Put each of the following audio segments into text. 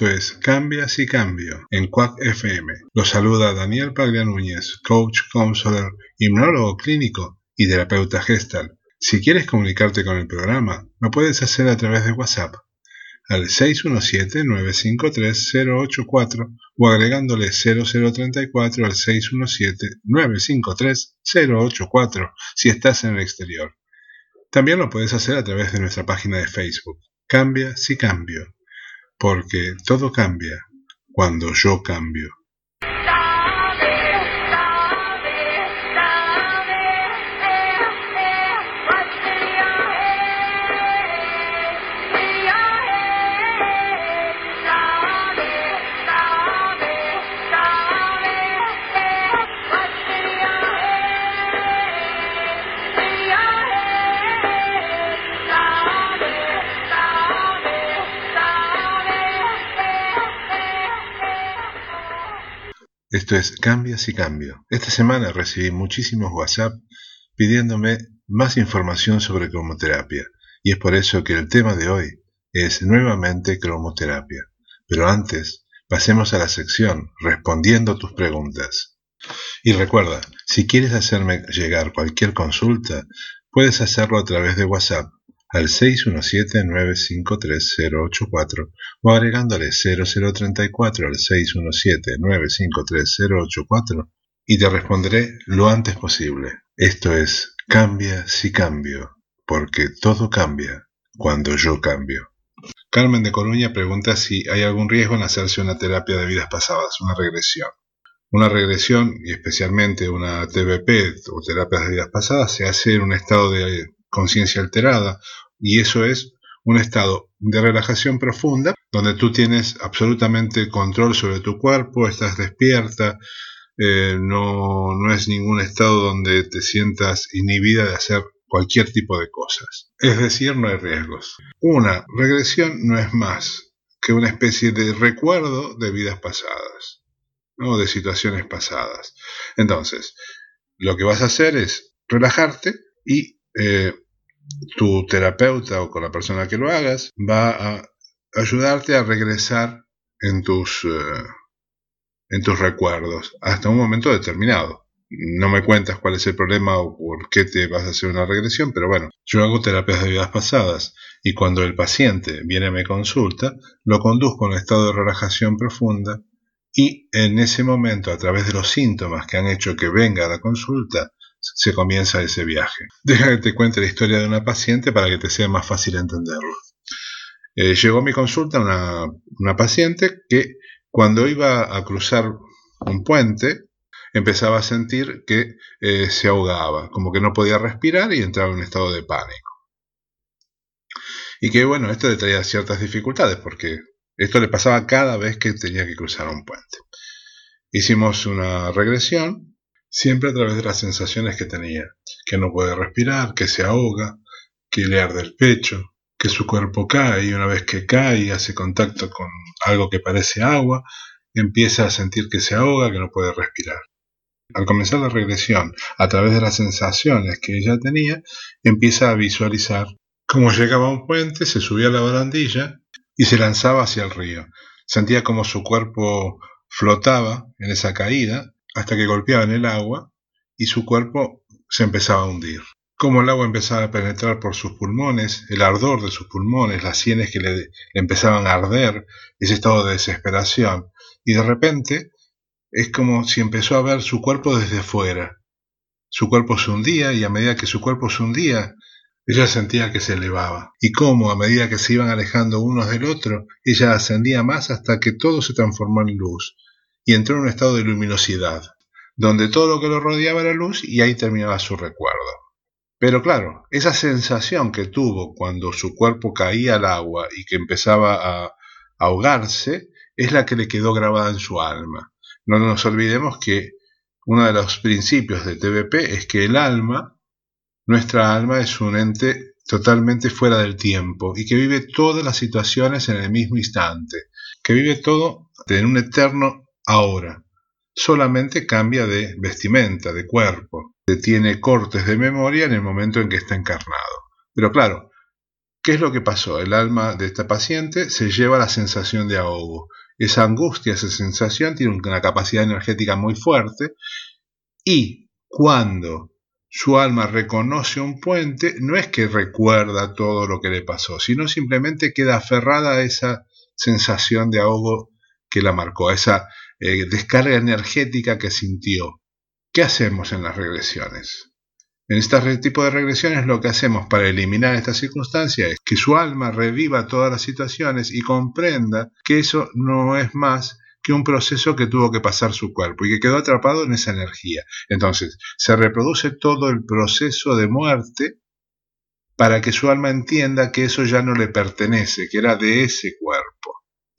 Es Cambia si Cambio en Quack FM. Los saluda Daniel Paglia Núñez, coach, counselor, hipnólogo clínico y terapeuta gestal. Si quieres comunicarte con el programa, lo puedes hacer a través de WhatsApp al 617-953-084 o agregándole 0034 al 617-953-084 si estás en el exterior. También lo puedes hacer a través de nuestra página de Facebook. Cambia si cambio porque todo cambia cuando yo cambio. Esto es Cambia si cambio. Esta semana recibí muchísimos WhatsApp pidiéndome más información sobre cromoterapia y es por eso que el tema de hoy es nuevamente cromoterapia. Pero antes, pasemos a la sección respondiendo tus preguntas. Y recuerda, si quieres hacerme llegar cualquier consulta, puedes hacerlo a través de WhatsApp al 617-953-084 o agregándole 0034 al 617-953-084 y te responderé lo antes posible. Esto es Cambia si cambio, porque todo cambia cuando yo cambio. Carmen de Coruña pregunta si hay algún riesgo en hacerse una terapia de vidas pasadas, una regresión. Una regresión, y especialmente una TBP o terapias de vidas pasadas, se hace en un estado de conciencia alterada y eso es un estado de relajación profunda donde tú tienes absolutamente control sobre tu cuerpo, estás despierta, eh, no, no es ningún estado donde te sientas inhibida de hacer cualquier tipo de cosas. Es decir, no hay riesgos. Una regresión no es más que una especie de recuerdo de vidas pasadas, ¿no? de situaciones pasadas. Entonces, lo que vas a hacer es relajarte y eh, tu terapeuta o con la persona que lo hagas va a ayudarte a regresar en tus, eh, en tus recuerdos hasta un momento determinado. No me cuentas cuál es el problema o por qué te vas a hacer una regresión, pero bueno, yo hago terapias de vidas pasadas y cuando el paciente viene a mi consulta, lo conduzco en un estado de relajación profunda y en ese momento, a través de los síntomas que han hecho que venga a la consulta, se comienza ese viaje. Deja que te cuente la historia de una paciente para que te sea más fácil entenderlo. Eh, llegó a mi consulta una, paciente que cuando iba a cruzar un puente empezaba a sentir que eh, se ahogaba, como que no podía respirar y entraba en un estado de pánico. Y que bueno, esto le traía ciertas dificultades porque esto le pasaba cada vez que tenía que cruzar un puente. Hicimos una regresión siempre a través de las sensaciones que tenía, que no puede respirar, que se ahoga, que le arde el pecho, que su cuerpo cae y una vez que cae y hace contacto con algo que parece agua, empieza a sentir que se ahoga, que no puede respirar. Al comenzar la regresión, a través de las sensaciones que ella tenía, empieza a visualizar cómo llegaba a un puente, se subía a la barandilla y se lanzaba hacia el río. Sentía como su cuerpo flotaba en esa caída hasta que golpeaba en el agua y su cuerpo se empezaba a hundir. Como el agua empezaba a penetrar por sus pulmones, el ardor de sus pulmones, las sienes que le, empezaban a arder, ese estado de desesperación, y de repente es como si empezó a ver su cuerpo desde fuera. Su cuerpo se hundía y a medida que su cuerpo se hundía, ella sentía que se elevaba. Y cómo a medida que se iban alejando unos del otro, ella ascendía más hasta que todo se transformó en luz, y entró en un estado de luminosidad, donde todo lo que lo rodeaba era luz y ahí terminaba su recuerdo. Pero claro, esa sensación que tuvo cuando su cuerpo caía al agua y que empezaba a ahogarse es la que le quedó grabada en su alma. No nos olvidemos que uno de los principios de TVP es que el alma, nuestra alma es un ente totalmente fuera del tiempo y que vive todas las situaciones en el mismo instante, que vive todo en un eterno ahora. Solamente cambia de vestimenta, de cuerpo, tiene cortes de memoria en el momento en que está encarnado. Pero claro, ¿Qué es lo que pasó? El alma de esta paciente se lleva la sensación de ahogo. Esa angustia, esa sensación tiene una capacidad energética muy fuerte y cuando su alma reconoce un puente, no es que recuerda todo lo que le pasó, sino simplemente queda aferrada a esa sensación de ahogo que la marcó, a esa eh, descarga energética que sintió. ¿Qué hacemos en las regresiones? En este tipo de regresiones lo que hacemos para eliminar esta circunstancia es que su alma reviva todas las situaciones y comprenda que eso no es más que un proceso que tuvo que pasar su cuerpo y que quedó atrapado en esa energía. Entonces, se reproduce todo el proceso de muerte para que su alma entienda que eso ya no le pertenece, que era de ese cuerpo.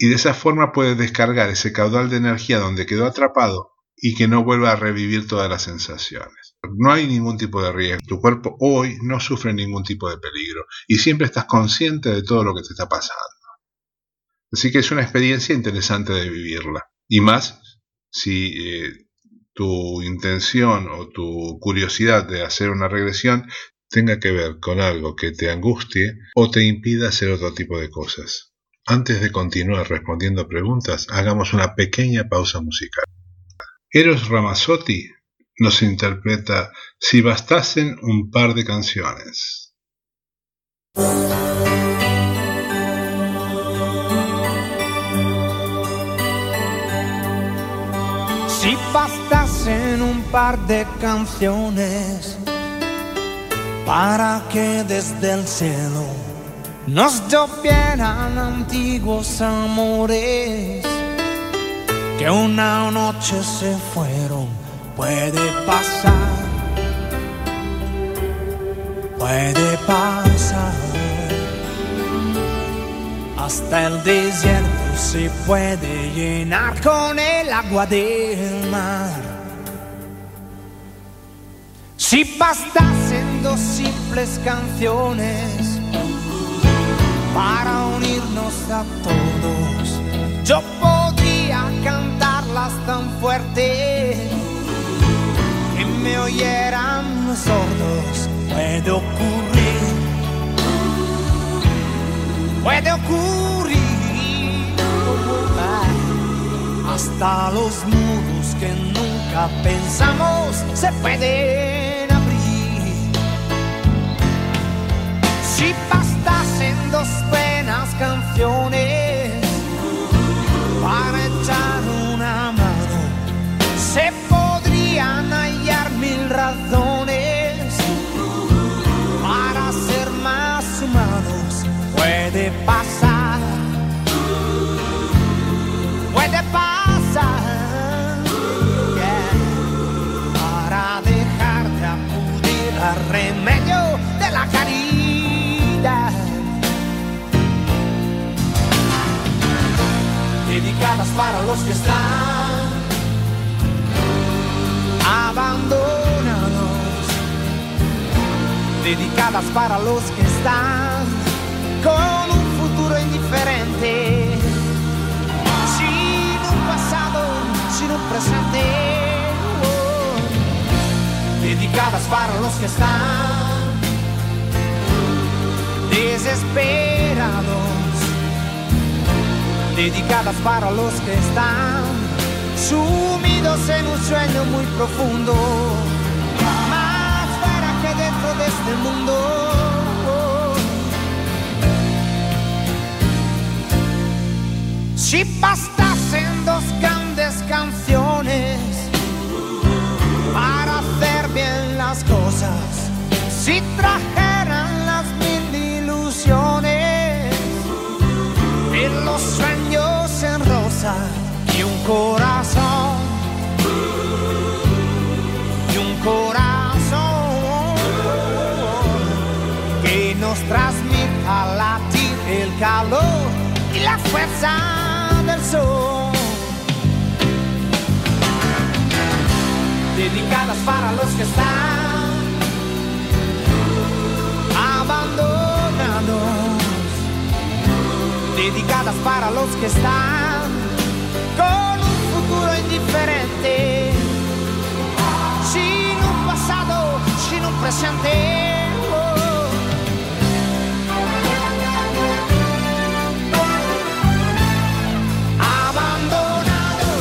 Y de esa forma puede descargar ese caudal de energía donde quedó atrapado y que no vuelva a revivir todas las sensaciones. No hay ningún tipo de riesgo. Tu cuerpo hoy no sufre ningún tipo de peligro y siempre estás consciente de todo lo que te está pasando. Así que es una experiencia interesante de vivirla. Y más si eh, tu intención o tu curiosidad de hacer una regresión tenga que ver con algo que te angustie o te impida hacer otro tipo de cosas. Antes de continuar respondiendo preguntas, hagamos una pequeña pausa musical. Eros Ramazzotti nos interpreta Si bastasen un par de canciones. Si bastasen un par de canciones para que desde el cielo nos llovieran antiguos amores que una noche se fueron Puede pasar, puede pasar. Hasta el desierto se puede llenar con el agua del mar. Si bastasen dos simples canciones para unirnos a todos, yo podría cantarlas tan fuerte me oyeran sordos. Puede ocurrir, puede ocurrir. Hasta los muros que nunca pensamos se pueden abrir. Si bastasen dos buenas canciones para echar una mano, se Dedicadas para los que están abandonados dedicadas para los que están con un futuro indiferente, sin un pasado, sin un presente, oh. dedicadas para los que están desesperados, dedicadas para los que están sumidos en un sueño muy profundo de este mundo. Si bastasen dos grandes canciones para hacer bien las cosas, si trajeran las mil ilusiones y los sueños rosa y un corazón y un corazón nos transmita latir el calor y la fuerza del sol. Dedicadas para los que están abandonados. Dedicadas para los que están con un futuro indifferente, sin un pasado, sin un presente. Oh. Abandonado,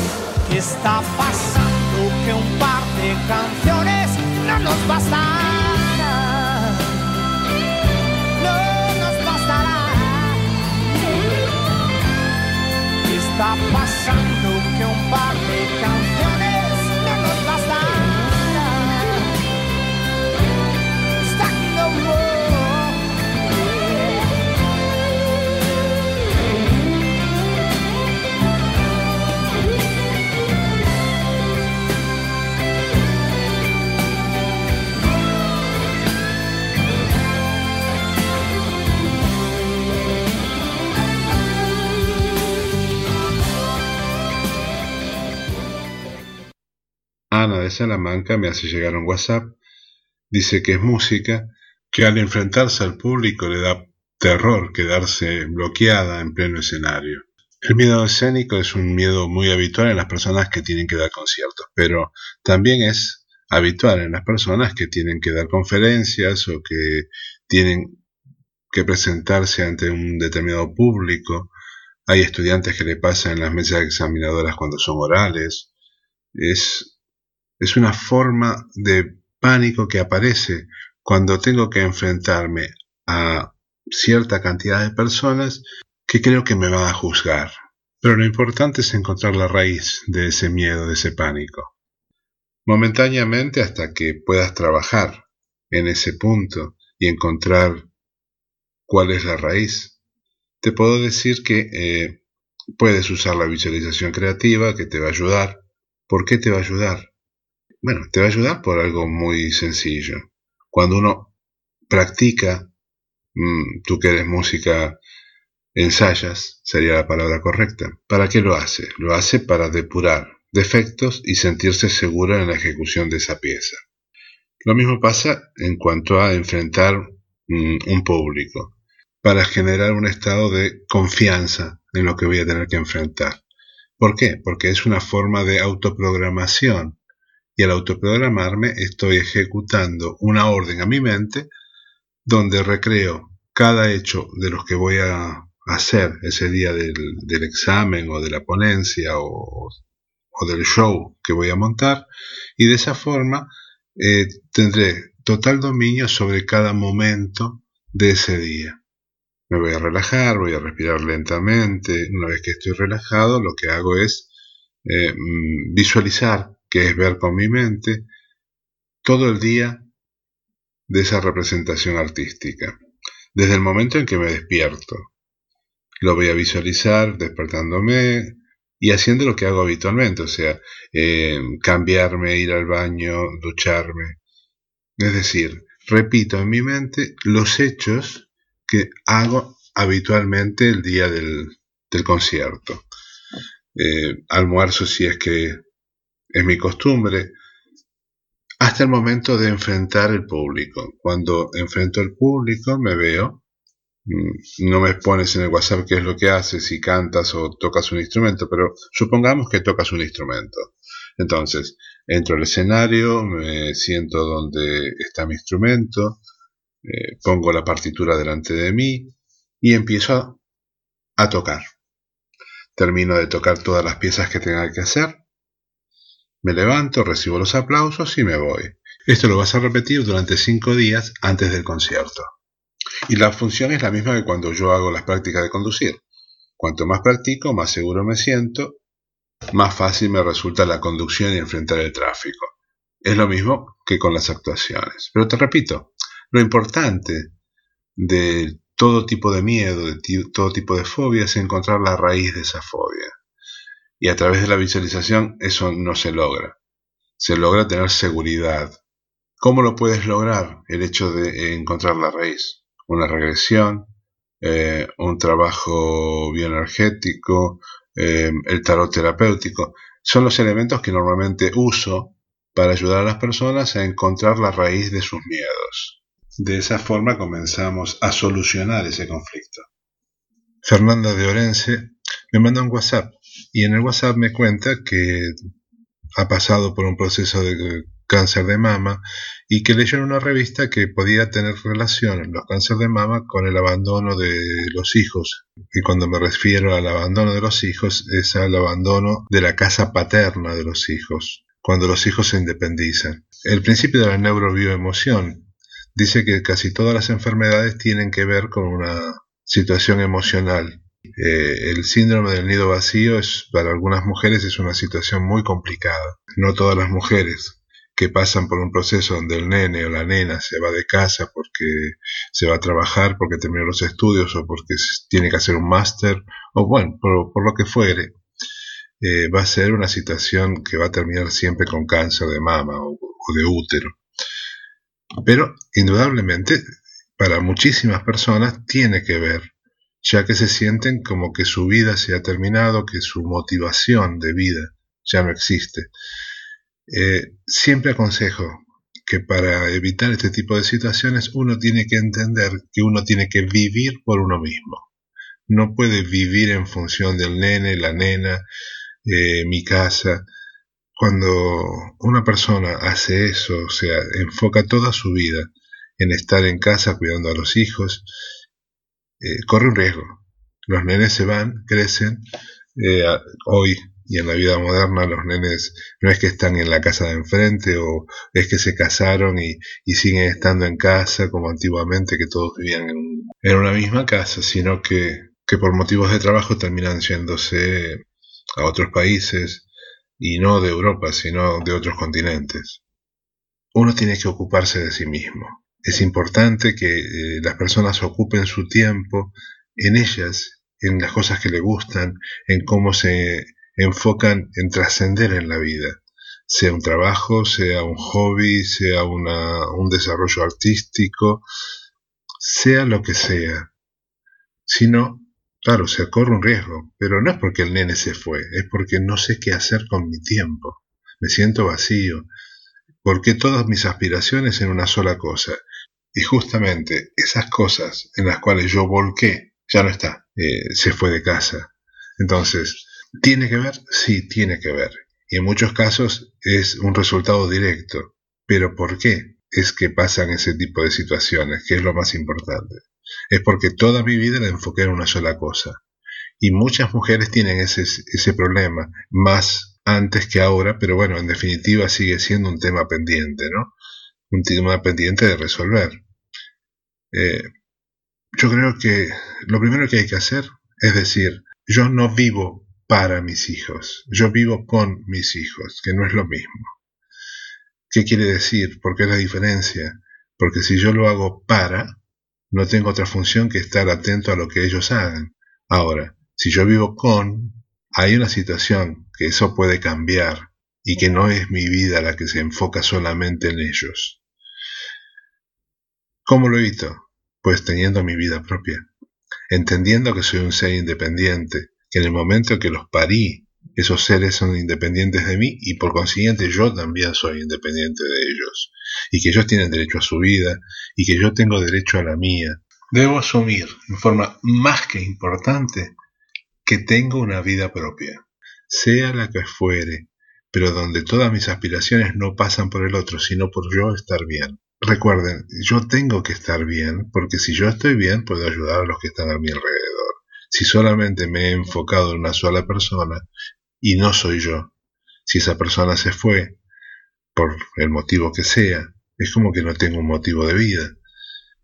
¿qué está pasando? Que un par de canciones no nos bastan. Salamanca me hace llegar un WhatsApp, dice que es música, que al enfrentarse al público le da terror quedarse bloqueada en pleno escenario. El miedo escénico es un miedo muy habitual en las personas que tienen que dar conciertos, pero también es habitual en las personas que tienen que dar conferencias o que tienen que presentarse ante un determinado público. Hay estudiantes que le pasan en las mesas examinadoras cuando son orales. Es, es una forma de pánico que aparece cuando tengo que enfrentarme a cierta cantidad de personas que creo que me van a juzgar. Pero lo importante es encontrar la raíz de ese miedo, de ese pánico. Momentáneamente hasta que puedas trabajar en ese punto y encontrar cuál es la raíz. Te puedo decir que eh, puedes usar la visualización creativa que te va a ayudar. ¿Por qué te va a ayudar? Bueno, te va a ayudar por algo muy sencillo. Cuando uno practica, mm, tú que eres música ensayas, sería la palabra correcta. ¿Para qué lo hace? Lo hace para depurar defectos y sentirse seguro en la ejecución de esa pieza. Lo mismo pasa en cuanto a enfrentar mm, un público, para generar un estado de confianza en lo que voy a tener que enfrentar. ¿Por qué? Porque es una forma de autoprogramación y al autoprogramarme estoy ejecutando una orden a mi mente donde recreo cada hecho de los que voy a hacer ese día del, examen o de la ponencia o, del show que voy a montar y de esa forma eh, tendré total dominio sobre cada momento de ese día. Me voy a relajar, voy a respirar lentamente. Una vez que estoy relajado, lo que hago es eh, mm, visualizar, que es ver con mi mente, todo el día de esa representación artística. Desde el momento en que me despierto, lo voy a visualizar despertándome y haciendo lo que hago habitualmente, o sea, eh, cambiarme, ir al baño, ducharme. Es decir, repito en mi mente los hechos que hago habitualmente el día del, concierto. Eh, almuerzo si es que es mi costumbre, hasta el momento de enfrentar el público. Cuando enfrento el público me veo Mm, no me pones en el WhatsApp qué es lo que haces, si cantas o tocas un instrumento, pero supongamos que tocas un instrumento. Entonces, entro al escenario, me siento donde está mi instrumento, eh, pongo la partitura delante de mí y empiezo a, tocar. Termino de tocar todas las piezas que tenga que hacer, me levanto, recibo los aplausos y me voy. Esto lo vas a repetir durante cinco días antes del concierto. Y la función es la misma que cuando yo hago las prácticas de conducir. Cuanto más practico, más seguro me siento, más fácil me resulta la conducción y enfrentar el tráfico. Es lo mismo que con las actuaciones. Pero te repito, lo importante de todo tipo de miedo, de todo tipo de fobia, es encontrar la raíz de esa fobia. Y a través de la visualización eso no se logra. Se logra tener seguridad. ¿Cómo lo puedes lograr el hecho de encontrar la raíz? una regresión, eh, un trabajo bioenergético, eh, el tarot terapéutico. Son los elementos que normalmente uso para ayudar a las personas a encontrar la raíz de sus miedos. De esa forma comenzamos a solucionar ese conflicto. Fernanda de Orense me manda un WhatsApp y en el WhatsApp me cuenta que ha pasado por un proceso de cáncer de mama y que leyó en una revista que podía tener relación los cánceres de mama con el abandono de los hijos. Y cuando me refiero al abandono de los hijos es al abandono de la casa paterna de los hijos, cuando los hijos se independizan. El principio de la neurobioemoción dice que casi todas las enfermedades tienen que ver con una situación emocional. Eh, el síndrome del nido vacío es para algunas mujeres es una situación muy complicada. No todas las mujeres, que pasan por un proceso donde el nene o la nena se va de casa porque se va a trabajar, porque terminó los estudios o porque tiene que hacer un máster, o bueno, por, lo que fuere, eh, va a ser una situación que va a terminar siempre con cáncer de mama o, o de útero. Pero indudablemente para muchísimas personas tiene que ver, ya que se sienten como que su vida se ha terminado, que su motivación de vida ya no existe. Eh, siempre aconsejo que para evitar este tipo de situaciones uno tiene que entender que uno tiene que vivir por uno mismo. No puede vivir en función del nene, la nena, eh, mi casa. Cuando una persona hace eso, o sea, enfoca toda su vida en estar en casa cuidando a los hijos, eh, corre un riesgo. Los nenes se van, crecen. Eh, hoy y en la vida moderna los nenes no es que están en la casa de enfrente o es que se casaron y, siguen estando en casa como antiguamente que todos vivían en, una misma casa, sino que, que por motivos de trabajo terminan yéndose a otros países y no de Europa, sino de otros continentes. Uno tiene que ocuparse de sí mismo. Es importante que eh, las personas ocupen su tiempo en ellas, en las cosas que le gustan, en cómo se enfocan en trascender en la vida, sea un trabajo, sea un hobby, sea un desarrollo artístico, sea lo que sea. Si no, claro, se corre un riesgo, pero no es porque el nene se fue, es porque no sé qué hacer con mi tiempo. Me siento vacío, porque todas mis aspiraciones en una sola cosa. Y justamente esas cosas en las cuales yo volqué, ya no está, eh, se fue de casa. Entonces, ¿Tiene que ver? Sí, tiene que ver. Y en muchos casos es un resultado directo. Pero ¿por qué es que pasan ese tipo de situaciones? Que es lo más importante. Es porque toda mi vida la enfoqué en una sola cosa. Y muchas mujeres tienen ese, ese problema, más antes que ahora, pero bueno, en definitiva sigue siendo un tema pendiente, ¿no? Un tema pendiente de resolver. Eh, yo creo que lo primero que hay que hacer es decir, yo no vivo para mis hijos. Yo vivo con mis hijos, que no es lo mismo. ¿Qué quiere decir? ¿Por qué la diferencia? Porque si yo lo hago para, no tengo otra función que estar atento a lo que ellos hagan. Ahora, si yo vivo con, hay una situación que eso puede cambiar y que no es mi vida la que se enfoca solamente en ellos. ¿Cómo lo evito? Pues teniendo mi vida propia, entendiendo que soy un ser independiente, que en el momento que los parí, esos seres son independientes de mí y por consiguiente yo también soy independiente de ellos, y que ellos tienen derecho a su vida y que yo tengo derecho a la mía. Debo asumir en forma más que importante que tengo una vida propia, sea la que fuere, pero donde todas mis aspiraciones no pasan por el otro, sino por yo estar bien. Recuerden, yo tengo que estar bien, porque si yo estoy bien, puedo ayudar a los que están a mi alrededor si solamente me he enfocado en una sola persona y no soy yo. Si esa persona se fue, por el motivo que sea, es como que no tengo un motivo de vida.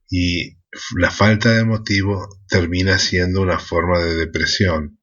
Y la falta de motivo termina siendo una forma de depresión.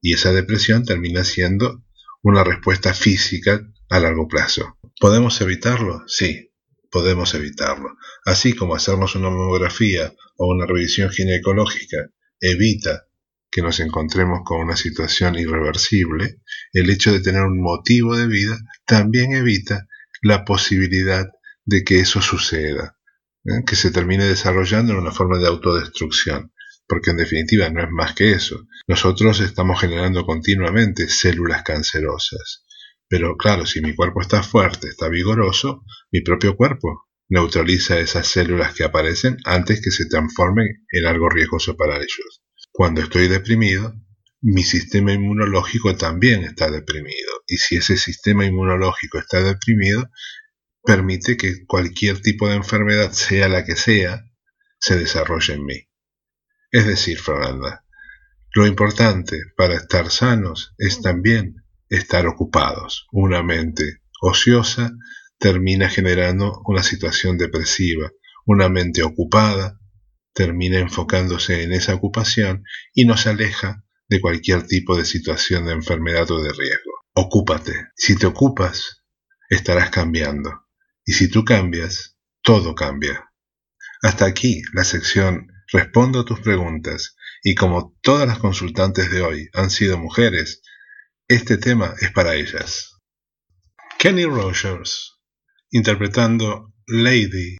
Y esa depresión termina siendo una respuesta física a largo plazo. ¿Podemos evitarlo? Sí, podemos evitarlo. Así como hacernos una mamografía o una revisión ginecológica evita que nos encontremos con una situación irreversible, el hecho de tener un motivo de vida también evita la posibilidad de que eso suceda, ¿eh? que se termine desarrollando en una forma de autodestrucción, porque en definitiva no es más que eso. Nosotros estamos generando continuamente células cancerosas, pero claro, si mi cuerpo está fuerte, está vigoroso, mi propio cuerpo neutraliza esas células que aparecen antes que se transformen en algo riesgoso para ellos. Cuando estoy deprimido, mi sistema inmunológico también está deprimido. Y si ese sistema inmunológico está deprimido, permite que cualquier tipo de enfermedad, sea la que sea, se desarrolle en mí. Es decir, Fernanda, lo importante para estar sanos es también estar ocupados. Una mente ociosa termina generando una situación depresiva. Una mente ocupada termina enfocándose en esa ocupación y nos aleja de cualquier tipo de situación de enfermedad o de riesgo. Ocúpate. Si te ocupas, estarás cambiando. Y si tú cambias, todo cambia. Hasta aquí la sección Respondo a tus preguntas. Y como todas las consultantes de hoy han sido mujeres, este tema es para ellas. Kenny Rogers, interpretando Lady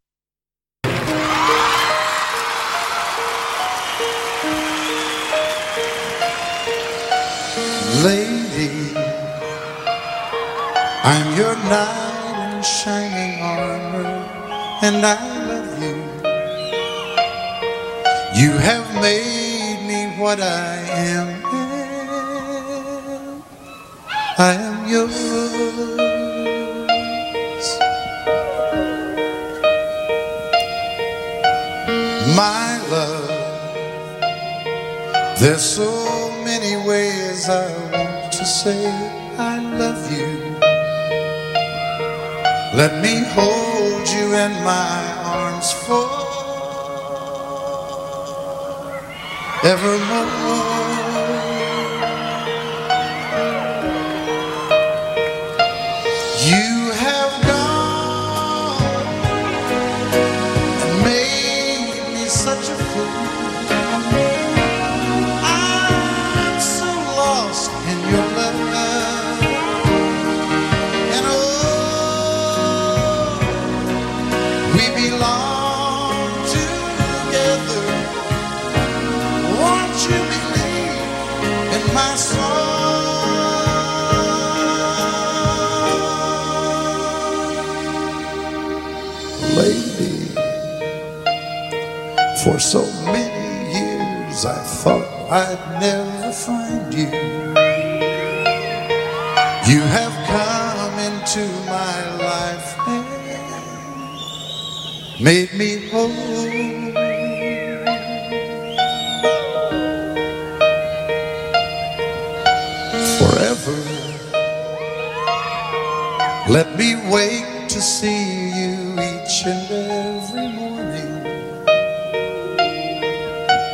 lady. I'm your knight in shining armor, and I love you. You have made me what I am. I am yours. My love, there's so many ways I want to say I love you. Let me hold you in my arms forevermore.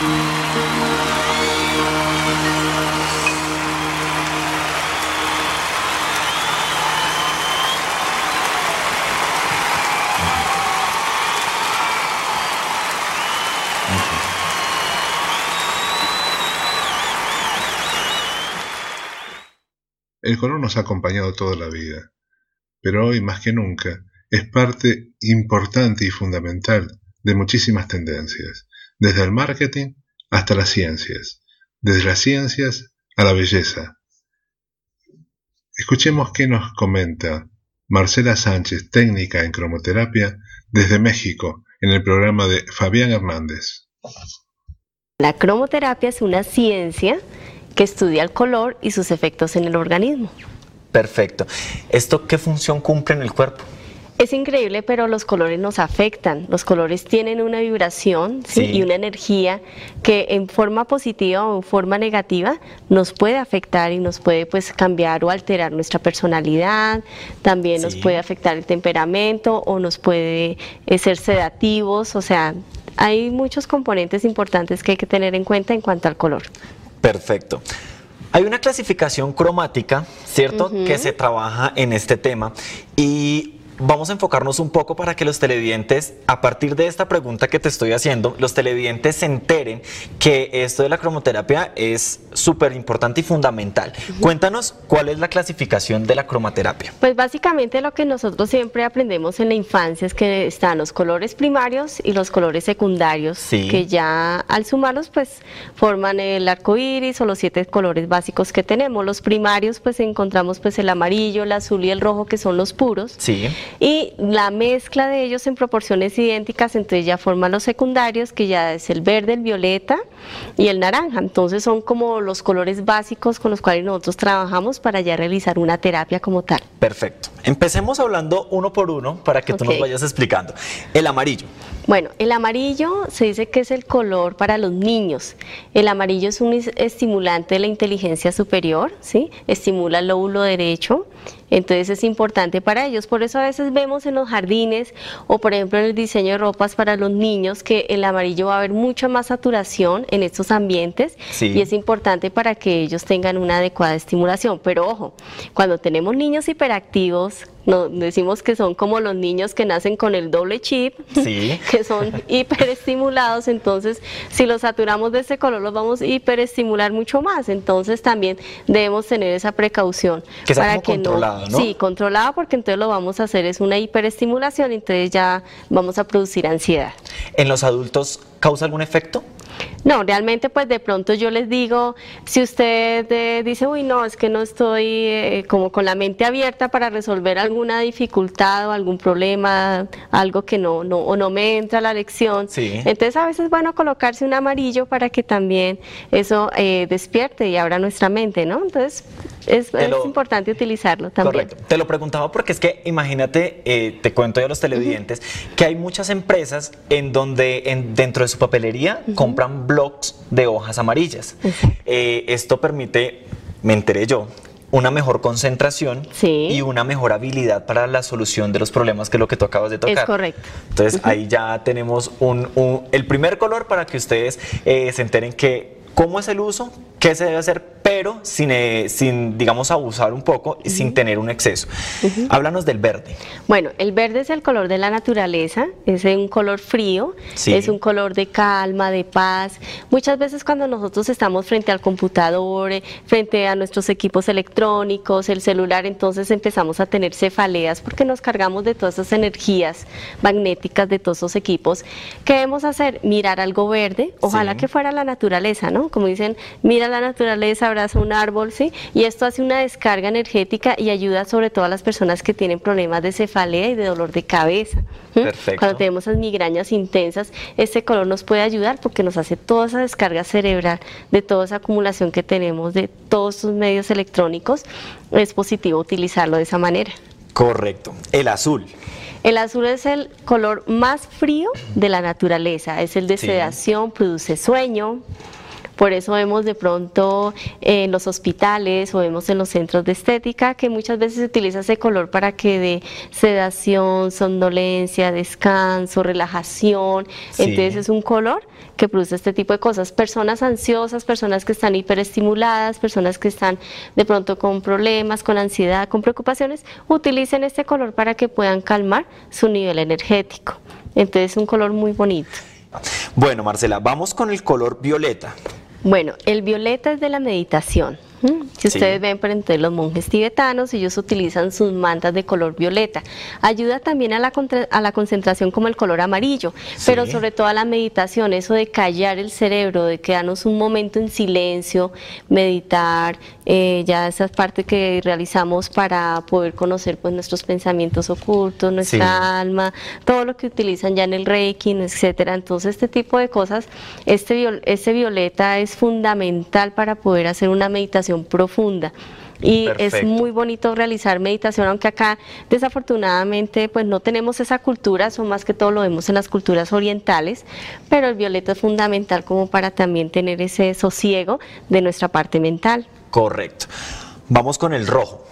El color nos ha acompañado toda la vida, pero hoy más que nunca es parte importante y fundamental de muchísimas tendencias, desde el marketing hasta las ciencias, desde las ciencias a la belleza. Escuchemos qué nos comenta Marcela Sánchez, técnica en cromoterapia, desde México, en el programa de Fabián Hernández. La cromoterapia es una ciencia que estudia el color y sus efectos en el organismo. Perfecto. ¿Esto qué función cumple en el cuerpo? Es increíble, pero los colores nos afectan. Los colores tienen una vibración ¿sí? Sí. y una energía que en forma positiva o en forma negativa nos puede afectar y nos puede pues cambiar o alterar nuestra personalidad. También nos puede afectar el temperamento o nos puede eh, ser sedativos. O sea, hay muchos componentes importantes que hay que tener en cuenta en cuanto al color. Perfecto. Hay una clasificación cromática, ¿cierto? Que se trabaja en este tema y vamos a enfocarnos un poco para que los televidentes, a partir de esta pregunta que te estoy haciendo, los televidentes se enteren que esto de la cromoterapia es súper importante y fundamental. Cuéntanos cuál es la clasificación de la cromoterapia. Pues básicamente lo que nosotros siempre aprendemos en la infancia es que están los colores primarios y los colores secundarios, Sí. que ya al sumarlos pues forman el arco iris o los siete colores básicos que tenemos. Los primarios pues encontramos pues el amarillo, el azul y el rojo que son los puros. Sí. Y la mezcla de ellos en proporciones idénticas, entonces ya forman los secundarios, que ya es el verde, el violeta y el naranja. Entonces son como los colores básicos con los cuales nosotros trabajamos para ya realizar una terapia como tal. Perfecto. Empecemos hablando uno por uno para que tú nos vayas explicando. El amarillo. Bueno, el amarillo se dice que es el color para los niños. El amarillo es un es- estimulante de la inteligencia superior, ¿sí? Estimula el lóbulo derecho. Entonces es importante para ellos. Por eso a veces vemos en los jardines o por ejemplo en el diseño de ropas para los niños que el amarillo va a haber mucha más saturación en estos ambientes Sí. y es importante para que ellos tengan una adecuada estimulación. Pero ojo, cuando tenemos niños hiperactivos, no, decimos que son como los niños que nacen con el doble chip, Sí. que son hiperestimulados, entonces si los saturamos de ese color los vamos a hiperestimular mucho más, entonces también debemos tener esa precaución. Que sea como controlado, ¿no? Sí, controlado porque entonces lo vamos a hacer es una hiperestimulación, entonces ya vamos a producir ansiedad. ¿En los adultos causa algún efecto? No, realmente pues de pronto yo les digo, si usted eh, dice, uy, no, es que no estoy eh, como con la mente abierta para resolver alguna dificultad o algún problema, algo que no, no, o no me entra a la lección. Sí. Entonces a veces es bueno colocarse un amarillo para que también eso eh, despierte y abra nuestra mente, ¿no? Entonces es, es lo- importante utilizarlo también. Correcto. Te lo preguntaba porque es que imagínate, eh, te cuento yo a los televidentes, que hay muchas empresas en donde en- dentro de su papelería compran blocks de hojas amarillas. Eh, esto permite, me enteré yo, una mejor concentración Sí. y una mejor habilidad para la solución de los problemas que es lo que tú acabas de tocar. Es correcto. Entonces ahí ya tenemos un, un- el primer color para que ustedes eh, se enteren que cómo es el uso, qué se debe hacer, pero sin, eh, sin digamos, abusar un poco y sin tener un exceso. Háblanos del verde. Bueno, el verde es el color de la naturaleza, es un color frío, Sí. es un color de calma, de paz. Muchas veces cuando nosotros estamos frente al computador, frente a nuestros equipos electrónicos, el celular, entonces empezamos a tener cefaleas porque nos cargamos de todas esas energías magnéticas de todos esos equipos. ¿Qué debemos hacer? Mirar algo verde, ojalá Sí. que fuera la naturaleza, ¿no? Como dicen, mira la naturaleza, abraza un árbol, ¿sí? Y esto hace una descarga energética y ayuda sobre todo a las personas que tienen problemas de cefalea y de dolor de cabeza. Perfecto. Cuando tenemos esas migrañas intensas, este color nos puede ayudar porque nos hace toda esa descarga cerebral de toda esa acumulación que tenemos de todos estos medios electrónicos. Es positivo utilizarlo de esa manera. Correcto. El azul. El azul es el color más frío de la naturaleza, es el de Sí. sedación, produce sueño. Por eso vemos de pronto en los hospitales o vemos en los centros de estética que muchas veces se utiliza ese color para que dé sedación, somnolencia, descanso, relajación. Sí. Entonces es un color que produce este tipo de cosas. Personas ansiosas, personas que están hiperestimuladas, personas que están de pronto con problemas, con ansiedad, con preocupaciones, utilicen este color para que puedan calmar su nivel energético. Entonces es un color muy bonito. Bueno, Marcela, vamos con el color violeta. Bueno, el violeta es de la meditación. Si Sí. ustedes ven, por ejemplo, los monjes tibetanos, ellos utilizan sus mantas de color violeta. Ayuda también a la, contra- a la concentración como el color amarillo, pero sobre todo a la meditación, eso de callar el cerebro, de quedarnos un momento en silencio, meditar, eh, ya esa parte que realizamos para poder conocer pues nuestros pensamientos ocultos, nuestra alma, todo lo que utilizan ya en el Reiki, etcétera. Entonces, este tipo de cosas, este, viol- este violeta es fundamental para poder hacer una meditación profunda. Y es muy bonito realizar meditación, aunque acá desafortunadamente pues no tenemos esa cultura, eso más que todo lo vemos en las culturas orientales, pero el violeta es fundamental como para también tener ese sosiego de nuestra parte mental. Correcto. Vamos con el rojo.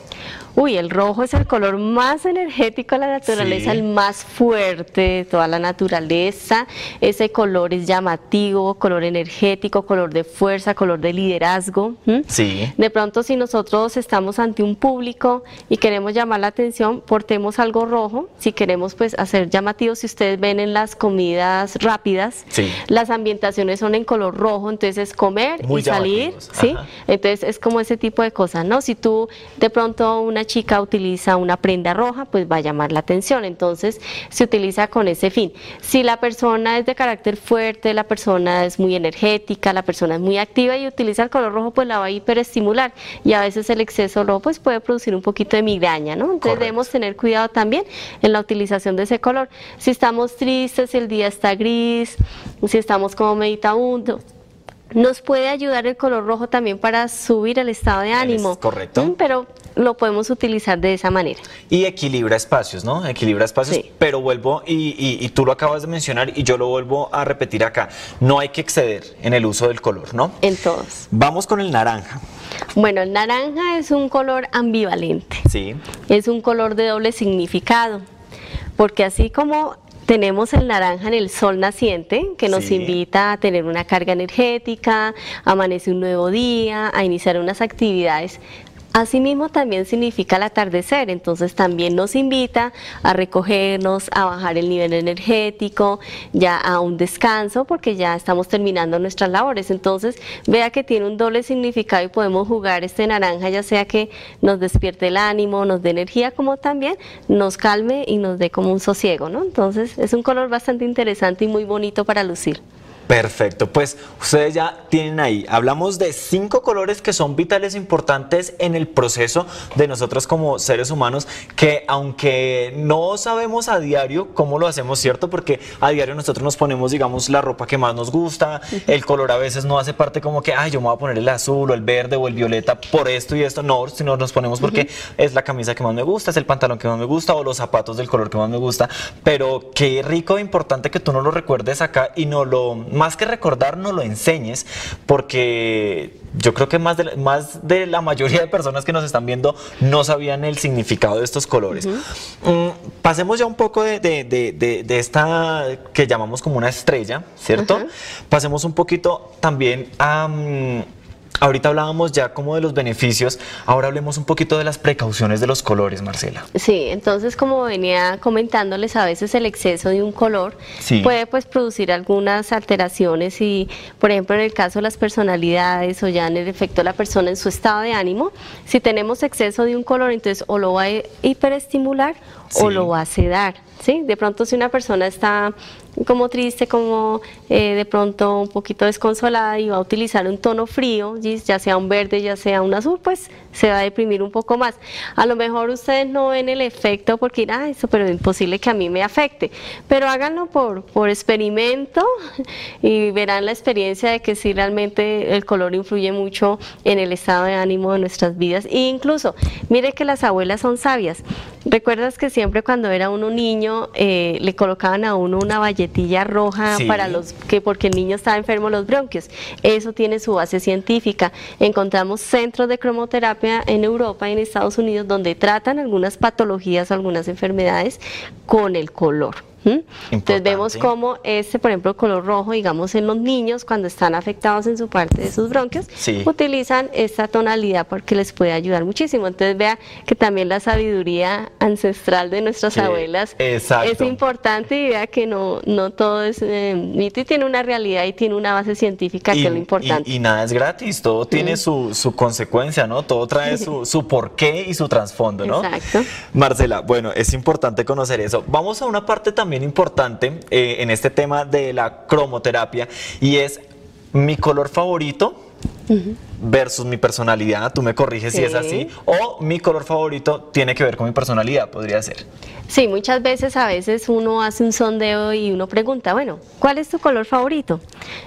Uy, el rojo es el color más energético de la naturaleza, Sí. el más fuerte de toda la naturaleza. Ese color es llamativo, color energético, color de fuerza, color de liderazgo. Sí. De pronto, si nosotros estamos ante un público y queremos llamar la atención, portemos algo rojo. Si queremos pues hacer llamativos, si ustedes ven en las comidas rápidas, Sí. las ambientaciones son en color rojo, entonces es comer Muy y salir, ¿sí? Entonces es como ese tipo de cosas, ¿no? Si tú de pronto una chica utiliza una prenda roja, pues va a llamar la atención. Entonces se utiliza con ese fin. Si la persona es de carácter fuerte, la persona es muy energética, la persona es muy activa y utiliza el color rojo, pues la va a hiperestimular. Y a veces el exceso rojo pues puede producir un poquito de migraña, ¿no? Entonces Correcto. debemos tener cuidado también en la utilización de ese color. Si estamos tristes, si el día está gris, si estamos como meditabundos, nos puede ayudar el color rojo también para subir el estado de ánimo. correcto. Mm, Pero lo podemos utilizar de esa manera. Y equilibra espacios, ¿no? Equilibra espacios, Sí. pero vuelvo, y, y- y tú lo acabas de mencionar y yo lo vuelvo a repetir acá, no hay que exceder en el uso del color, ¿no? En todos. Vamos con el naranja, Bueno, el naranja es un color ambivalente. ¿sí? Es un color de doble significado. Porque así como tenemos el naranja en el sol naciente, que nos Sí. invita a tener una carga energética, amanece un nuevo día, a iniciar unas actividades. Asimismo también significa el atardecer, entonces también nos invita a recogernos, a bajar el nivel energético, ya a un descanso, porque ya estamos terminando nuestras labores. Entonces vea que tiene un doble significado y podemos jugar este naranja, ya sea que nos despierte el ánimo, nos dé energía, como también nos calme y nos dé como un sosiego, ¿no? Entonces es un color bastante interesante y muy bonito para lucir. Perfecto, pues ustedes ya tienen ahí, hablamos de cinco colores que son vitales e importantes en el proceso de nosotros como seres humanos, que aunque no sabemos a diario cómo lo hacemos, ¿cierto? Porque a diario nosotros nos ponemos, digamos, la ropa que más nos gusta, el color a veces no hace parte como que, ay, yo me voy a poner el azul o el verde o el violeta por esto y esto, no, sino nos ponemos porque es la camisa que más me gusta, es el pantalón que más me gusta o los zapatos del color que más me gusta, pero qué rico e importante que tú no lo recuerdes acá y no lo más que recordar, no lo enseñes, porque yo creo que más de, la- más de la mayoría de personas que nos están viendo no sabían el significado de estos colores. Mm, pasemos ya un poco de, de- de- de- de esta que llamamos como una estrella, ¿cierto? Pasemos un poquito también a... mm, Ahorita hablábamos ya como de los beneficios, ahora hablemos un poquito de las precauciones de los colores, Marcela. Sí, entonces como venía comentándoles, a veces el exceso de un color Sí. puede pues producir algunas alteraciones y, por ejemplo, en el caso de las personalidades o ya en el efecto de la persona en su estado de ánimo, si tenemos exceso de un color, entonces o lo va a hiperestimular o lo va a sedar, ¿sí? De pronto si una persona está como triste, como eh, de pronto un poquito desconsolada y va a utilizar un tono frío, ya sea un verde, ya sea un azul, pues se va a deprimir un poco más. A lo mejor ustedes no ven el efecto porque dirán, ah, eso, pero es imposible que a mí me afecte. Pero háganlo por, por experimento y verán la experiencia de que sí realmente el color influye mucho en el estado de ánimo de nuestras vidas. E incluso, mire que las abuelas son sabias. ¿Recuerdas que siempre cuando era uno niño eh, le colocaban a uno una roja Sí. para los que porque el niño estaba enfermo los bronquios? Eso tiene su base científica. Encontramos centros de cromoterapia en Europa y en Estados Unidos donde tratan algunas patologías, algunas enfermedades con el color. ¿M? Entonces vemos cómo este, por ejemplo, color rojo, digamos, en los niños cuando están afectados en su parte de sus bronquios, Sí. utilizan esta tonalidad porque les puede ayudar muchísimo. Entonces vea que también la sabiduría ancestral de nuestras abuelas exacto. es importante y vea que no, no todo es eh, mito y tiene una realidad y tiene una base científica que es lo importante. y- y nada es gratis, todo tiene su, su consecuencia, ¿no? Todo trae su, su porqué y su trasfondo, ¿no? Exacto. Marcela, bueno, es importante conocer eso. Vamos a una parte también importante eh, en este tema de la cromoterapia y es mi color favorito. Versus mi personalidad, tú me corriges si es Sí. así, o mi color favorito tiene que ver con mi personalidad, podría ser. Sí, muchas veces a veces uno hace un sondeo y uno pregunta, bueno, ¿cuál es tu color favorito?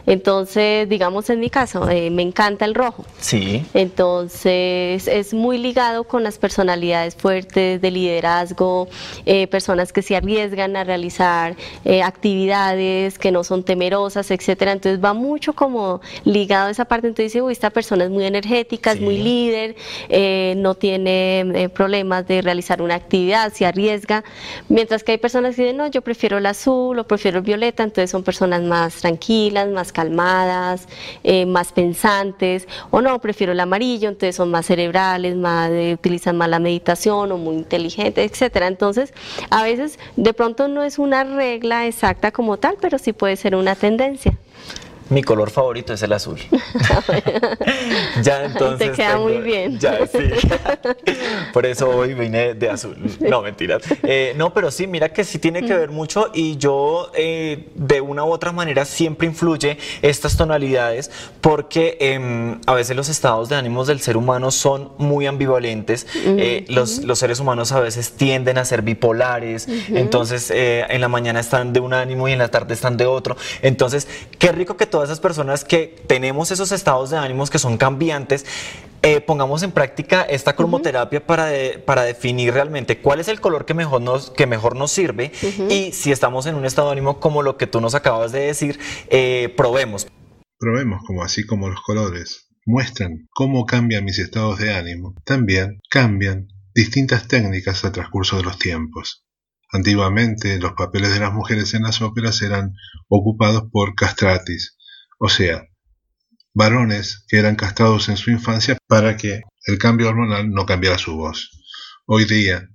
Entonces, digamos en mi caso, eh, me encanta el rojo. Sí, Entonces es muy ligado con las personalidades fuertes de liderazgo, eh, personas que se arriesgan a realizar eh, actividades que no son temerosas, etcétera. Entonces va mucho como ligado a esa parte. Entonces dice, uy, uy, esta persona es muy energética, es muy Sí. líder, eh, no tiene eh, problemas de realizar una actividad, se arriesga, mientras que hay personas que dicen, no, yo prefiero el azul o prefiero el violeta, entonces son personas más tranquilas, más calmadas, eh, más pensantes, o no, prefiero el amarillo, entonces son más cerebrales, más utilizan más la meditación o muy inteligentes, etcétera. Entonces, a veces de pronto no es una regla exacta como tal, pero sí puede ser una tendencia. Mi color favorito es el azul. ya entonces. Te queda muy bien. Ya, sí. Por eso hoy vine de azul. No, mentiras. Eh, no, pero sí, mira que sí tiene que ver mucho y yo eh, de una u otra manera siempre influye estas tonalidades porque em, a veces los estados de ánimos del ser humano son muy ambivalentes. Eh, los, los seres humanos a veces tienden a ser bipolares. Entonces, eh, en la mañana están de un ánimo y en la tarde están de otro. Entonces, qué rico que todas esas personas que tenemos esos estados de ánimos que son cambiantes, eh, pongamos en práctica esta cromoterapia para, de- para definir realmente cuál es el color que mejor nos, que mejor nos sirve y si estamos en un estado de ánimo como lo que tú nos acabas de decir, eh, probemos. Probemos como así como los colores muestran cómo cambian mis estados de ánimo, también cambian distintas técnicas al transcurso de los tiempos. Antiguamente los papeles de las mujeres en las óperas eran ocupados por castratis, o sea, varones que eran castrados en su infancia para que el cambio hormonal no cambiara su voz. Hoy día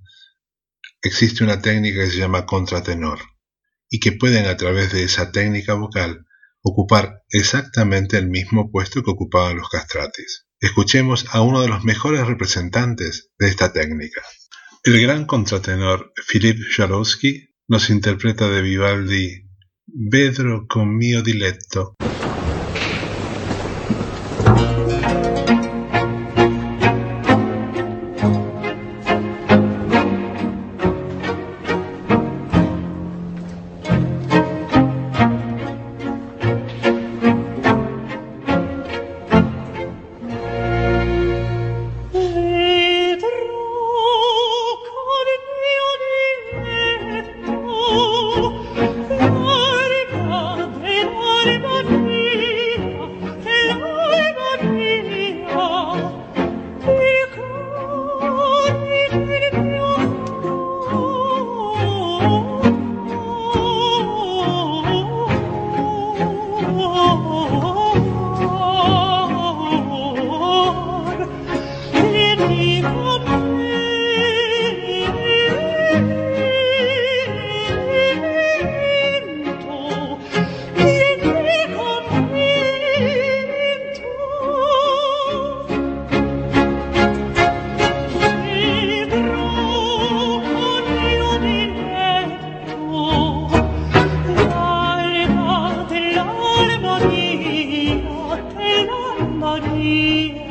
existe una técnica que se llama contratenor y que pueden a través de esa técnica vocal ocupar exactamente el mismo puesto que ocupaban los castratis. Escuchemos a uno de los mejores representantes de esta técnica. El gran contratenor Philip Jarowski nos interpreta de Vivaldi Vedro con mio diletto, Maria, Maria.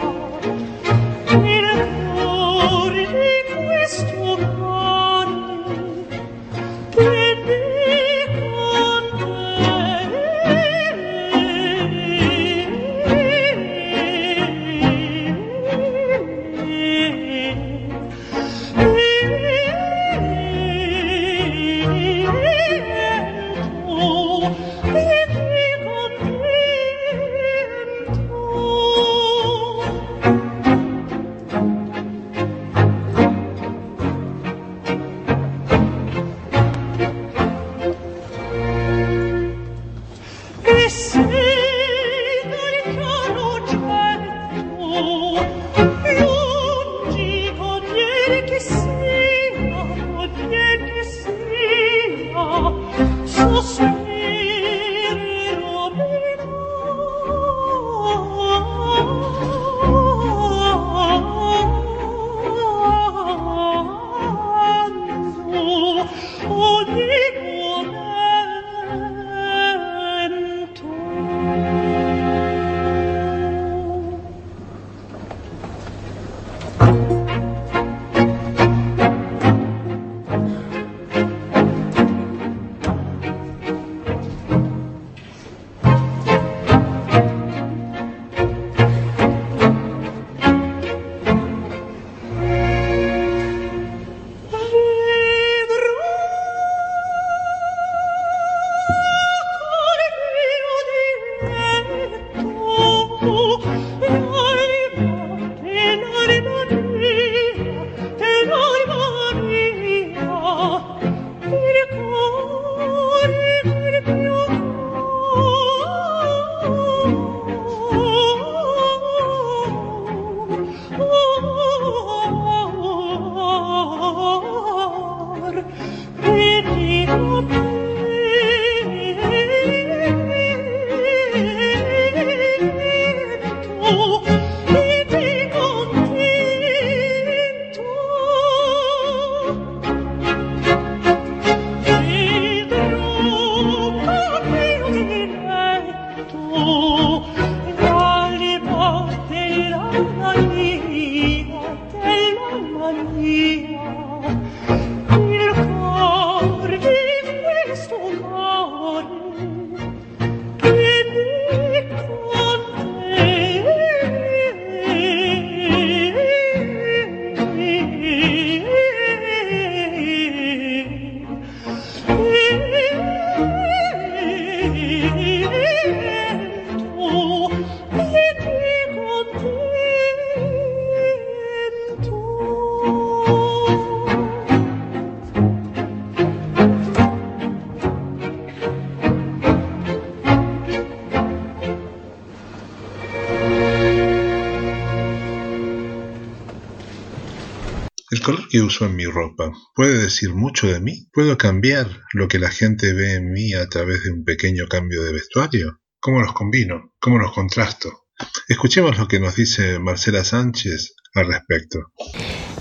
Uso en mi ropa puede decir mucho de mí? ¿Puedo cambiar lo que la gente ve en mí a través de un pequeño cambio de vestuario? ¿Cómo los combino? ¿Cómo los contrasto? Escuchemos lo que nos dice Marcela Sánchez al respecto.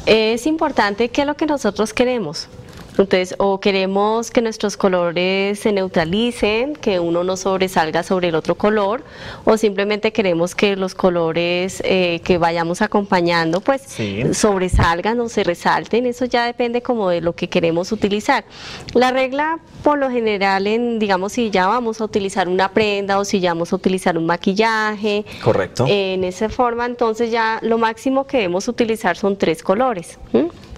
Es importante que lo que nosotros queremos. Entonces, o queremos que nuestros colores se neutralicen, que uno no sobresalga sobre el otro color, o simplemente queremos que los colores eh, que vayamos acompañando, pues Sí. sobresalgan o se resalten. Eso ya depende como de lo que queremos utilizar. La regla, por lo general, en, digamos, si ya vamos a utilizar una prenda o si ya vamos a utilizar un maquillaje, Correcto. en esa forma, entonces ya lo máximo que debemos utilizar son tres colores.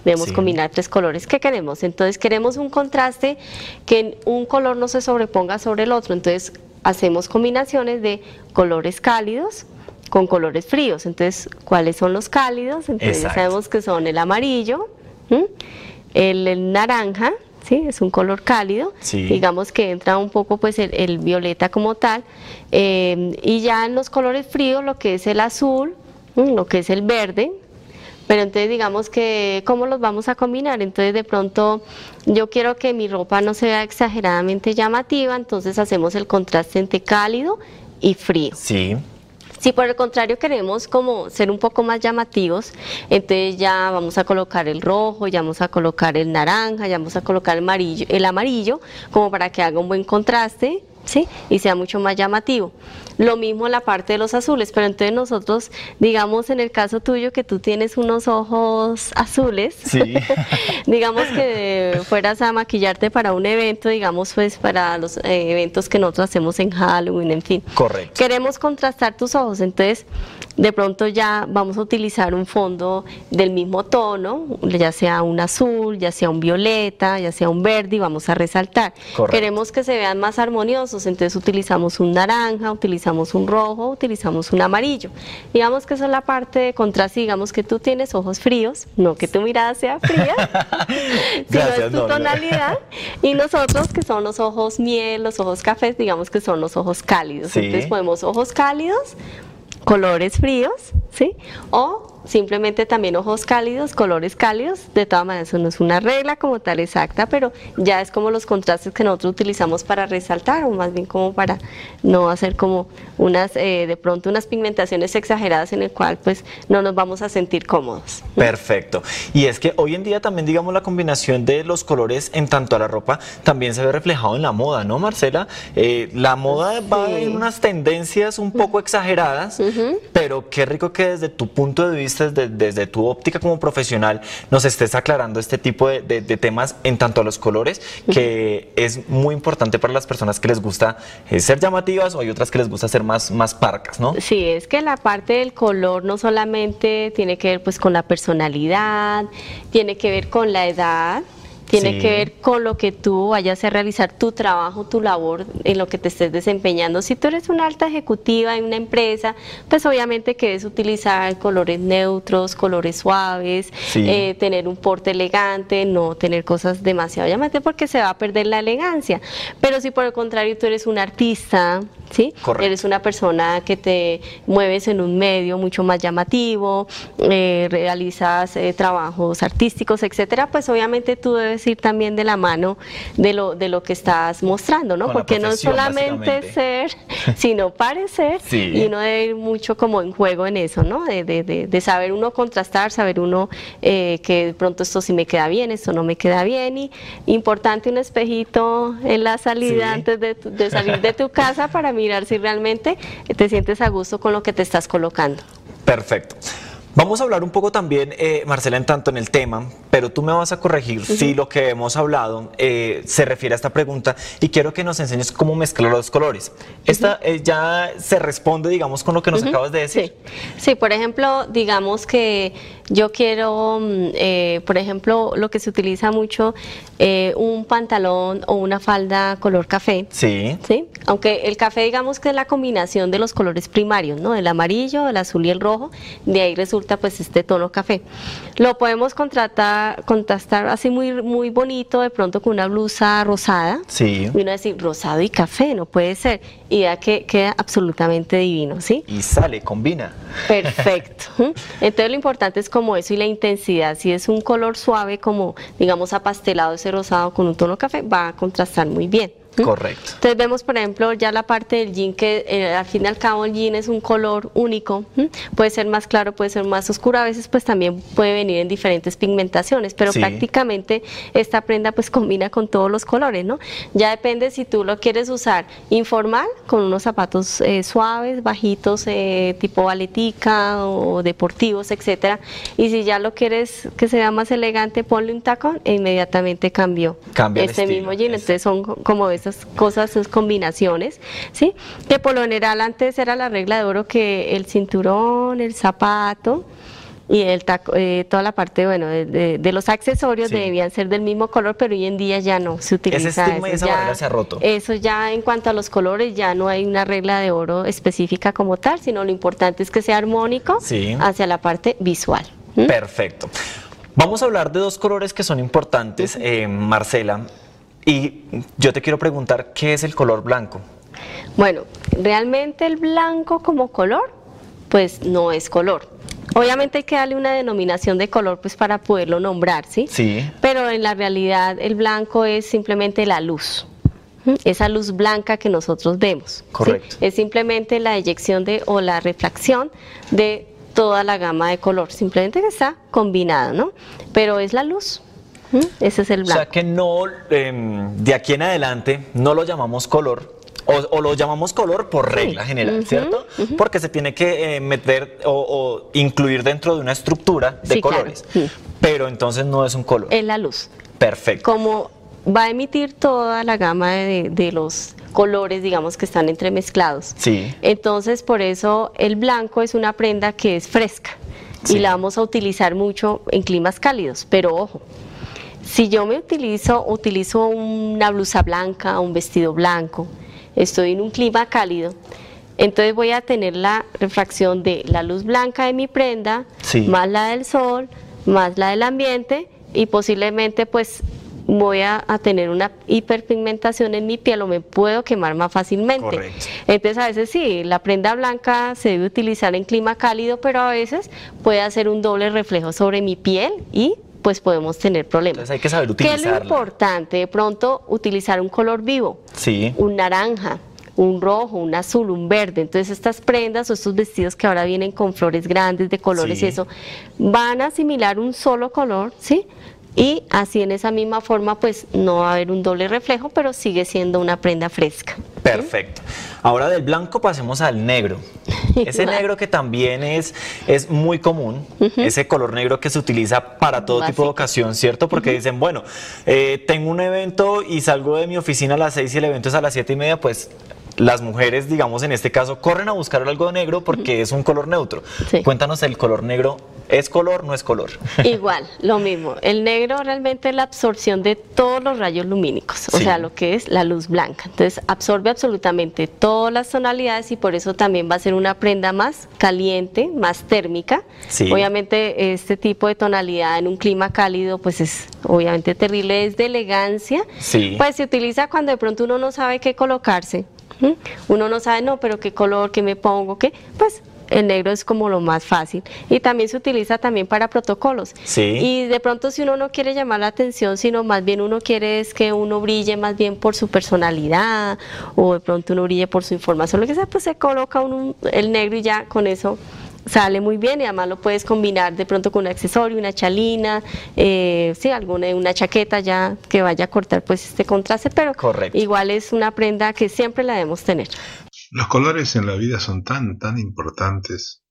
Debemos Sí. combinar tres colores que queremos. Entonces queremos un contraste que un color no se sobreponga sobre el otro. Entonces hacemos combinaciones de colores cálidos con colores fríos. Entonces, ¿cuáles son los cálidos? Entonces ya sabemos que son el amarillo, el, el naranja, ¿sí? es un color cálido, Sí. digamos que entra un poco pues el, el violeta como tal, eh, y ya en los colores fríos lo que es el azul, lo que es el verde, pero entonces digamos que, ¿cómo los vamos a combinar? Entonces de pronto yo quiero que mi ropa no se vea exageradamente llamativa, entonces hacemos el contraste entre cálido y frío. Sí. Si por el contrario queremos como ser un poco más llamativos, entonces ya vamos a colocar el rojo, ya vamos a colocar el naranja, ya vamos a colocar el amarillo, el amarillo como para que haga un buen contraste. ¿Sí? Y sea mucho más llamativo. Lo mismo la parte de los azules, pero entonces nosotros, digamos en el caso tuyo que tú tienes unos ojos azules, Sí. digamos que fueras a maquillarte para un evento, digamos pues para los eh, eventos que nosotros hacemos en Halloween, en fin. Correcto. Queremos contrastar tus ojos, entonces de pronto ya vamos a utilizar un fondo del mismo tono, ya sea un azul, ya sea un violeta, ya sea un verde y vamos a resaltar. Correcto. Queremos que se vean más armoniosos, entonces utilizamos un naranja, utilizamos un rojo, utilizamos un amarillo. Digamos que esa es la parte de contraste, digamos que tú tienes ojos fríos, no que tu mirada sea fría, sino Gracias, es tu tonalidad. Y nosotros, que son los ojos miel, los ojos cafés, digamos que son los ojos cálidos. Sí. Entonces podemos ojos cálidos, colores fríos, ¿sí? O simplemente también ojos cálidos, colores cálidos. De todas maneras, eso no es una regla como tal exacta, pero ya es como los contrastes que nosotros utilizamos para resaltar, o más bien como para no hacer como unas, eh, de pronto unas pigmentaciones exageradas en el cual pues no nos vamos a sentir cómodos. Perfecto. Y es que hoy en día también, digamos, la combinación de los colores en tanto a la ropa también se ve reflejado en la moda, ¿no, Marcela? Eh, la moda va en unas tendencias un poco exageradas, pero qué rico que desde tu punto de vista, desde, desde tu óptica como profesional, nos estés aclarando este tipo de, de- de temas en tanto a los colores, que es muy importante para las personas que les gusta eh, ser llamativas o hay otras que les gusta ser más, más parcas, ¿no? Sí, es que la parte del color no solamente tiene que ver pues con la personalidad, tiene que ver con la edad, tiene Sí. que ver con lo que tú vayas a realizar tu trabajo, tu labor en lo que te estés desempeñando. Si tú eres una alta ejecutiva en una empresa, pues obviamente que debes utilizar colores neutros, colores suaves, Sí. eh, tener un porte elegante, no tener cosas demasiado llamativas porque se va a perder la elegancia. Pero si por el contrario tú eres un artista, ¿sí? Correcto. Eres una persona que te mueves en un medio mucho más llamativo, eh, realizas eh, trabajos artísticos, etcétera, pues obviamente tú debes ir también de la mano de lo, de lo que estás mostrando, ¿no? Con Porque no es solamente ser, sino parecer, Sí. y uno debe ir mucho como en juego en eso, ¿no? De, de- de- de saber uno contrastar, saber uno eh, que de pronto esto sí me queda bien, esto no me queda bien, y importante un espejito en la salida Sí. antes de, tu- de salir de tu casa para mirar si realmente te sientes a gusto con lo que te estás colocando. Perfecto. Vamos a hablar un poco también, eh, Marcela, en tanto en el tema, pero tú me vas a corregir si lo que hemos hablado eh, se refiere a esta pregunta y quiero que nos enseñes cómo mezclar los colores. Esta eh, ya se responde, digamos, con lo que nos acabas de decir. Sí. Sí, por ejemplo, digamos que yo quiero, mm, eh, por ejemplo, lo que se utiliza mucho, eh, un pantalón o una falda color café. Sí. ¿sí? Aunque el café digamos que es la combinación de los colores primarios, ¿no? El amarillo, el azul y el rojo, de ahí resulta pues este tono café. Lo podemos contratar, contrastar así muy, muy bonito, de pronto con una blusa rosada. Sí. Y uno decir rosado y café, no puede ser. Y ya que queda absolutamente divino, ¿sí? Y sale, combina. Perfecto. Entonces lo importante es como eso y la intensidad. Si es un color suave, como digamos apastelado ese rosado con un tono café, va a contrastar muy bien. Correcto. Entonces vemos, por ejemplo, ya la parte del jean, que eh, al fin y al cabo el jean es un color único, ¿m? puede ser más claro, puede ser más oscuro, a veces pues también puede venir en diferentes pigmentaciones, pero Sí. prácticamente esta prenda pues combina con todos los colores, ¿no? Ya depende si tú lo quieres usar informal, con unos zapatos eh, suaves, bajitos, eh, tipo baletica o deportivos, etcétera, y si ya lo quieres que se vea más elegante, ponle un tacón e inmediatamente cambió Cambia el este estilo, mismo jean, es- entonces son co- como esas cosas, esas combinaciones, ¿sí? Que por lo general antes era la regla de oro que el cinturón, el zapato y el taco- eh, toda la parte, bueno, de, de- de los accesorios Sí. debían ser del mismo color, pero hoy en día ya no se utiliza estigma y eso, esa ya- se ha roto. Eso ya en cuanto a los colores ya no hay una regla de oro específica como tal, sino lo importante es que sea armónico Sí. hacia la parte visual. Perfecto. Vamos a hablar de dos colores que son importantes, eh, Marcela. Y yo te quiero preguntar, ¿qué es el color blanco? Bueno, realmente el blanco como color, pues no es color. Obviamente hay que darle una denominación de color pues para poderlo nombrar, ¿sí? Sí. Pero en la realidad el blanco es simplemente la luz. ¿m? Esa luz blanca que nosotros vemos. ¿sí? Correcto. Es simplemente la eyección de o la refracción de toda la gama de color, simplemente que está combinada, ¿no? Pero es la luz. Ese es el O blanco. sea que no, em, de aquí en adelante, no lo llamamos color. O, o lo llamamos color por regla general, ¿cierto? Porque se tiene que eh, meter o, o incluir dentro de una estructura de Sí, claro. colores. Mm. Pero entonces no es un color. Es la luz. Perfecto. como va a emitir toda la gama de, de los colores, digamos, que están entremezclados. Sí. Entonces, por eso el blanco es una prenda que es fresca Sí. y la vamos a utilizar mucho en climas cálidos, pero ojo, si yo me utilizo, utilizo una blusa blanca, un vestido blanco, estoy en un clima cálido, entonces voy a tener la refracción de la luz blanca de mi prenda, Sí. más la del sol, más la del ambiente y posiblemente pues voy a, a tener una hiperpigmentación en mi piel o me puedo quemar más fácilmente. Correcto. Entonces a veces sí, la prenda blanca se debe utilizar en clima cálido, pero a veces puede hacer un doble reflejo sobre mi piel y pues podemos tener problemas. Entonces hay que saber ¿Qué es lo importante? De pronto utilizar un color vivo, Sí. un naranja, un rojo, un azul, un verde. Entonces estas prendas o estos vestidos que ahora vienen con flores grandes de colores Sí. y eso, van a asimilar un solo color, ¿sí? Y así en esa misma forma pues no va a haber un doble reflejo, pero sigue siendo una prenda fresca. Perfecto. Ahora del blanco pasemos al negro. Ese negro que también es, es muy común, ese color negro que se utiliza para todo tipo de ocasión, ¿cierto? Porque dicen, bueno, eh, tengo un evento y salgo de mi oficina a las seis y el evento es a las siete y media, pues las mujeres, digamos en este caso, corren a buscar algo negro porque es un color neutro. Sí. Cuéntanos el color negro, ¿es color no es color? Igual, lo mismo. El negro realmente es la absorción de todos los rayos lumínicos, o Sí. sea, lo que es la luz blanca. Entonces, absorbe absolutamente todas las tonalidades y por eso también va a ser una prenda más caliente, más térmica. Sí. Obviamente, este tipo de tonalidad en un clima cálido, pues es obviamente terrible, es de elegancia. Sí. Pues se utiliza cuando de pronto uno no sabe qué colocarse. ¿M? Uno no sabe, no, pero qué color, qué me pongo, qué. Pues el negro es como lo más fácil. Y también se utiliza también para protocolos. Sí. Y de pronto si uno no quiere llamar la atención, sino más bien uno quiere es que uno brille más bien por su personalidad o de pronto uno brille por su información, lo que sea, pues se coloca uno el negro y ya con eso sale muy bien y además lo puedes combinar de pronto con un accesorio, una chalina, eh, sí, alguna una chaqueta ya que vaya a cortar pues este contraste, pero Correcto. igual es una prenda que siempre la debemos tener. Los colores en la vida son tan, tan importantes,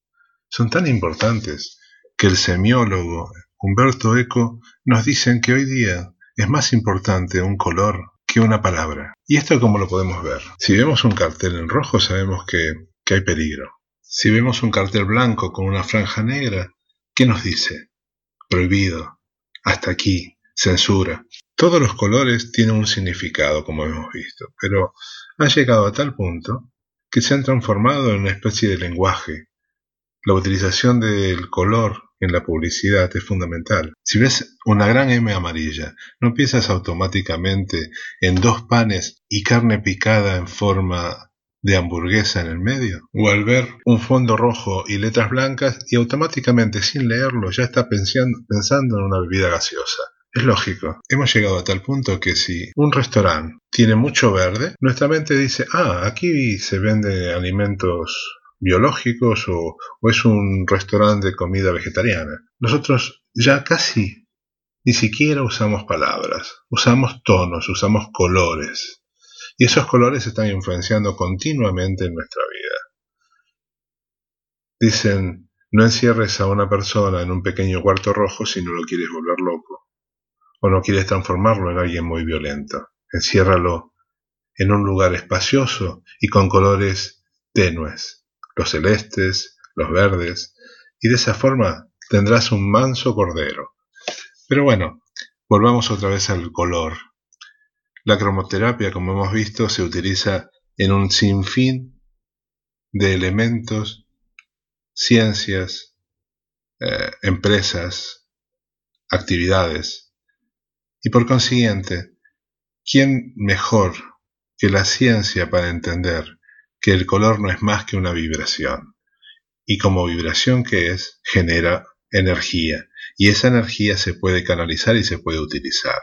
son tan importantes que el semiólogo Humberto Eco nos dicen que hoy día es más importante un color que una palabra. ¿Y esto cómo lo podemos ver? Si vemos un cartel en rojo sabemos que, que hay peligro. Si vemos un cartel blanco con una franja negra, ¿qué nos dice? Prohibido, hasta aquí, censura. Todos los colores tienen un significado, como hemos visto, pero han llegado a tal punto que se han transformado en una especie de lenguaje. la utilización del color en la publicidad es fundamental. Si ves una gran M amarilla, no piensas automáticamente en dos panes y carne picada en forma de hamburguesa en el medio. O al ver un fondo rojo y letras blancas y automáticamente sin leerlo ya está pensando, en una bebida gaseosa. Es lógico. Hemos llegado a tal punto que si un restaurante tiene mucho verde, nuestra mente dice, ah, aquí se vende alimentos biológicos o es un restaurante de comida vegetariana. Nosotros ya casi ni siquiera usamos palabras, usamos tonos, usamos colores. Y esos colores están influenciando continuamente en nuestra vida. Dicen, no encierres a una persona en un pequeño cuarto rojo si no lo quieres volver loco, o no quieres transformarlo en alguien muy violento. Enciérralo en un lugar espacioso y con colores tenues, los celestes, los verdes, y de esa forma tendrás un manso cordero. Pero bueno, volvamos otra vez al color. La cromoterapia, como hemos visto, se utiliza en un sinfín de elementos, ciencias, eh, empresas, actividades. Y por consiguiente, ¿quién mejor que la ciencia para entender que el color no es más que una vibración? Y como vibración que es, genera energía. Y esa energía se puede canalizar y se puede utilizar.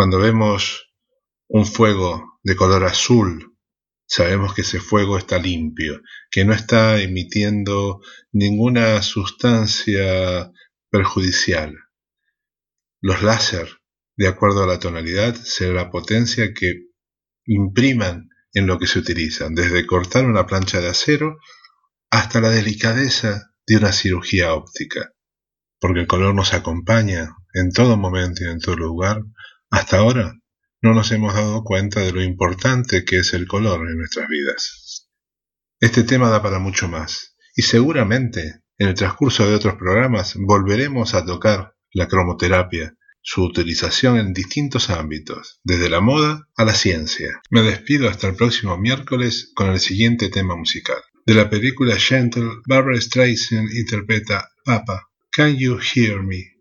Cuando vemos un fuego de color azul, sabemos que ese fuego está limpio, que no está emitiendo ninguna sustancia perjudicial. Los láser, de acuerdo a la tonalidad, será la potencia que impriman en lo que se utilizan, desde cortar una plancha de acero hasta la delicadeza de una cirugía óptica, porque el color nos acompaña en todo momento y en todo lugar hasta ahora no nos hemos dado cuenta de lo importante que es el color en nuestras vidas. Este tema da para mucho más, y seguramente en el transcurso de otros programas volveremos a tocar la cromoterapia, su utilización en distintos ámbitos, desde la moda a la ciencia. Me despido hasta el próximo miércoles con el siguiente tema musical. De la película Gentle, Barbara Streisand interpreta Papa, Can You Hear Me?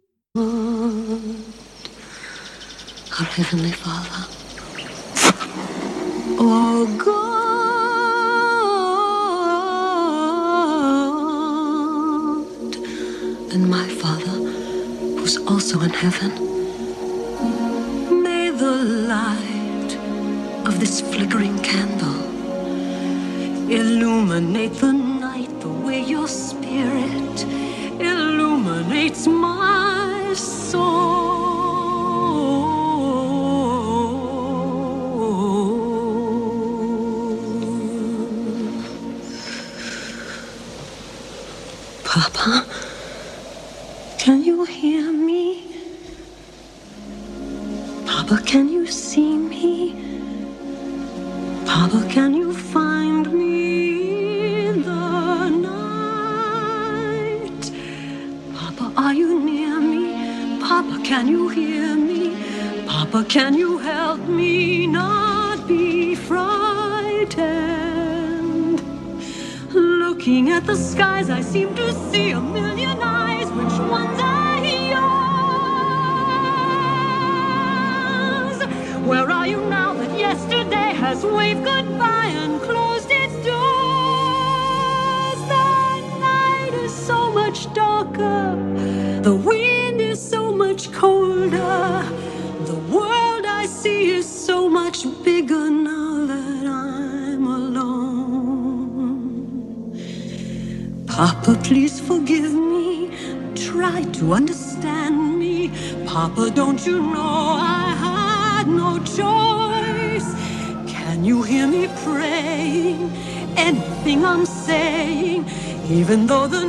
Our Heavenly Father. Oh God, and my Father, who's also in heaven, may the light of this flickering candle illuminate the night the way your Papa, don't you know I had no choice? Can you hear me praying? Anything I'm saying, even though the